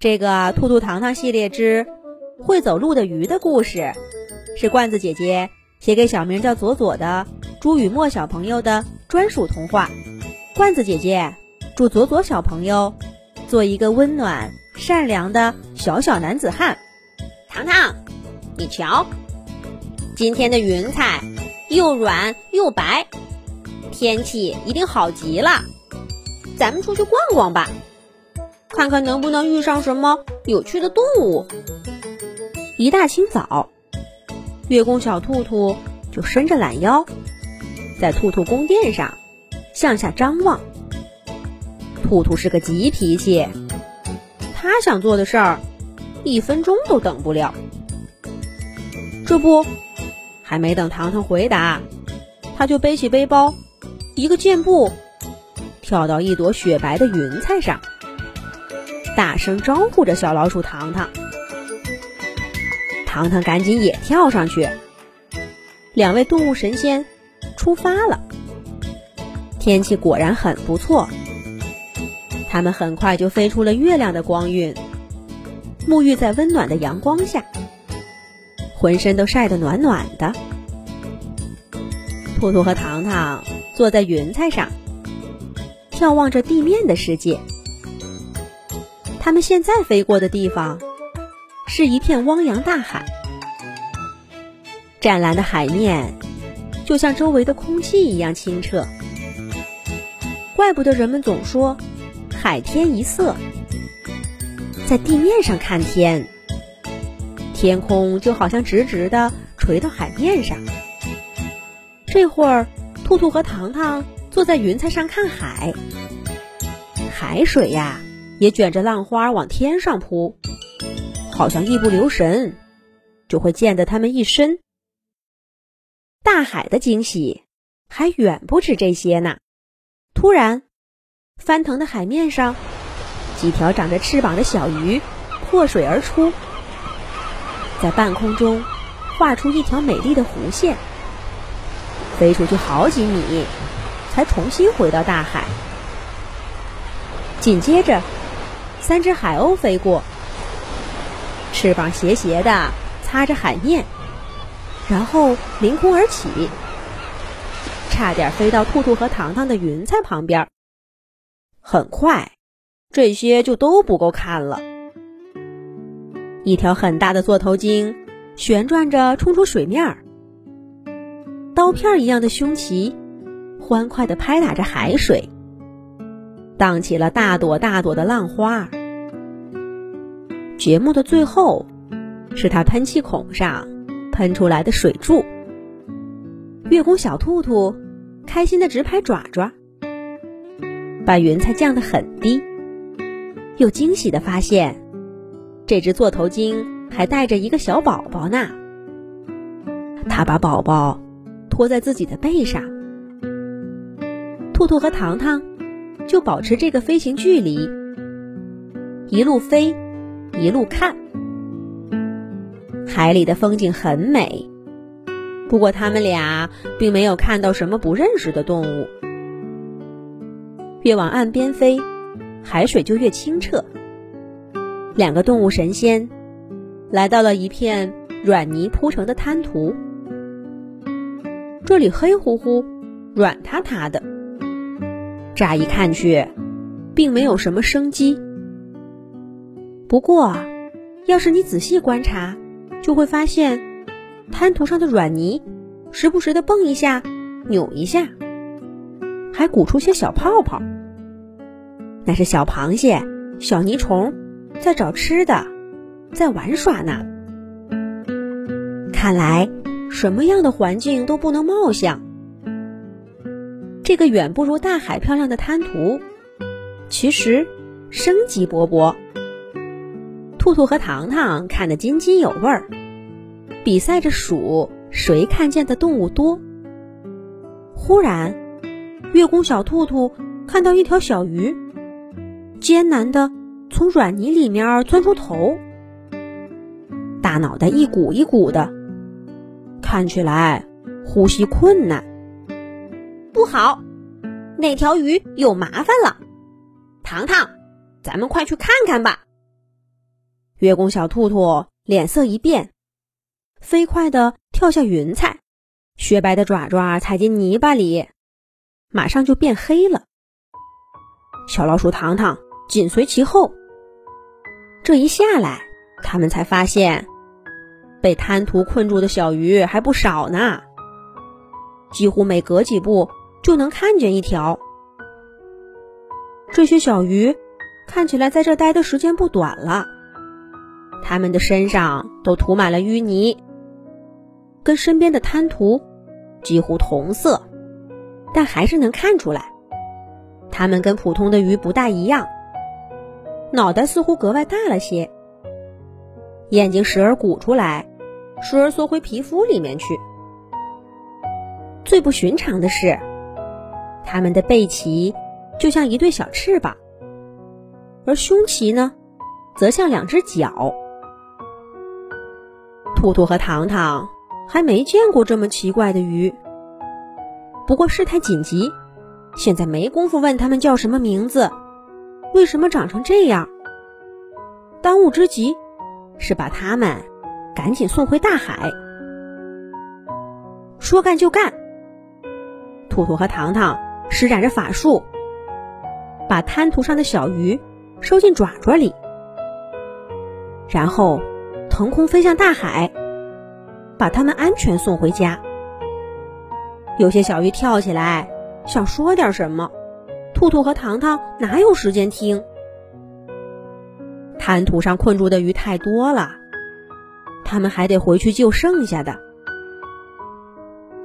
这个《兔兔糖糖系列之会走路的鱼》的故事，是罐子姐姐写给小名叫左左的朱雨墨小朋友的专属童话。罐子姐姐祝左左小朋友做一个温暖、善良的小小男子汉。糖糖，你瞧，今天的云彩又软又白，天气一定好极了。咱们出去逛逛吧。看看能不能遇上什么有趣的动物。一大清早，月宫小兔兔就伸着懒腰，在兔兔宫殿上向下张望。兔兔是个急脾气，他想做的事儿，一分钟都等不了。这不，还没等糖糖回答，他就背起背包，一个箭步，跳到一朵雪白的云彩上。大声招呼着小老鼠糖糖，糖糖赶紧也跳上去。两位动物神仙出发了。天气果然很不错，他们很快就飞出了月亮的光晕，沐浴在温暖的阳光下，浑身都晒得暖暖的。兔兔和糖糖坐在云彩上，眺望着地面的世界。他们现在飞过的地方，是一片汪洋大海，湛蓝的海面就像周围的空气一样清澈。怪不得人们总说“海天一色”。在地面上看天，天空就好像直直的垂到海面上。这会儿，兔兔和糖糖坐在云彩上看海，海水呀。也卷着浪花往天上扑，好像一不留神就会溅得他们一身。大海的惊喜还远不止这些呢。突然，翻腾的海面上，几条长着翅膀的小鱼破水而出，在半空中画出一条美丽的弧线，飞出去好几米，才重新回到大海。紧接着。三只海鸥飞过，翅膀斜斜的擦着海面，然后凌空而起，差点飞到兔兔和糖糖的云彩旁边。很快，这些就都不够看了。一条很大的座头鲸旋转着冲出水面，刀片一样的胸鳍欢快地拍打着海水，荡起了大朵大朵的浪花。节目的最后，是它喷气孔上喷出来的水柱。月宫小兔兔开心的直拍爪爪，把云彩降得很低，又惊喜的发现，这只座头鲸还带着一个小宝宝呢。它把宝宝托在自己的背上，兔兔和糖糖就保持这个飞行距离，一路飞。一路看，海里的风景很美。不过他们俩并没有看到什么不认识的动物。越往岸边飞，海水就越清澈。两个动物神仙来到了一片软泥铺成的滩涂，这里黑乎乎、软塌塌的，乍一看去，并没有什么生机。不过，要是你仔细观察，就会发现，滩涂上的软泥时不时的蹦一下、扭一下，还鼓出些小泡泡。那是小螃蟹、小泥虫在找吃的，在玩耍呢。看来，什么样的环境都不能貌相。这个远不如大海漂亮的滩涂，其实生机勃勃。兔兔和糖糖看得津津有味儿，比赛着数谁看见的动物多。忽然，月宫小兔兔看到一条小鱼，艰难的从软泥里面钻出头，大脑袋一鼓一鼓的，看起来呼吸困难。不好，那条鱼有麻烦了！糖糖，咱们快去看看吧。月宫小兔兔脸色一变，飞快地跳下云彩，雪白的爪爪踩进泥巴里，马上就变黑了。小老鼠糖糖紧随其后。这一下来，他们才发现，被滩涂困住的小鱼还不少呢，几乎每隔几步就能看见一条。这些小鱼看起来在这待的时间不短了，它们的身上都涂满了淤泥，跟身边的滩涂几乎同色，但还是能看出来，它们跟普通的鱼不大一样。脑袋似乎格外大了些，眼睛时而鼓出来，时而缩回皮肤里面去。最不寻常的是，它们的背鳍就像一对小翅膀，而胸鳍呢，则像两只脚。兔兔和糖糖还没见过这么奇怪的鱼，不过事态紧急，现在没工夫问他们叫什么名字。为什么长成这样？当务之急是把它们赶紧送回大海。说干就干，兔兔和糖糖施展着法术，把滩涂上的小鱼收进爪爪里，然后腾空飞向大海，把它们安全送回家。有些小鱼跳起来想说点什么。兔兔和糖糖哪有时间听？滩涂上困住的鱼太多了，他们还得回去救剩下的。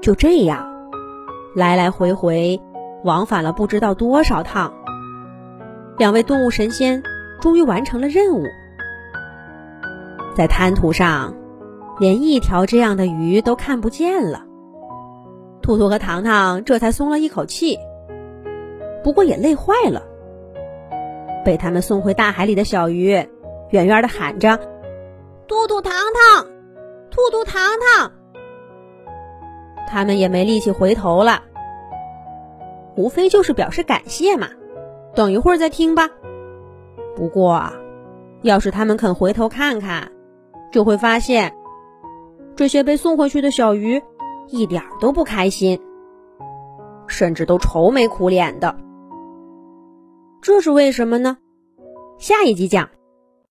就这样，来来回回往返了不知道多少趟，两位动物神仙终于完成了任务。在滩涂上，连一条这样的鱼都看不见了。兔兔和糖糖这才松了一口气。不过也累坏了，被他们送回大海里的小鱼，远远的喊着：“兔兔糖糖，兔兔糖糖。”他们也没力气回头了，无非就是表示感谢嘛。等一会儿再听吧。不过，要是他们肯回头看看，就会发现，这些被送回去的小鱼一点都不开心，甚至都愁眉苦脸的。这是为什么呢？下一集讲。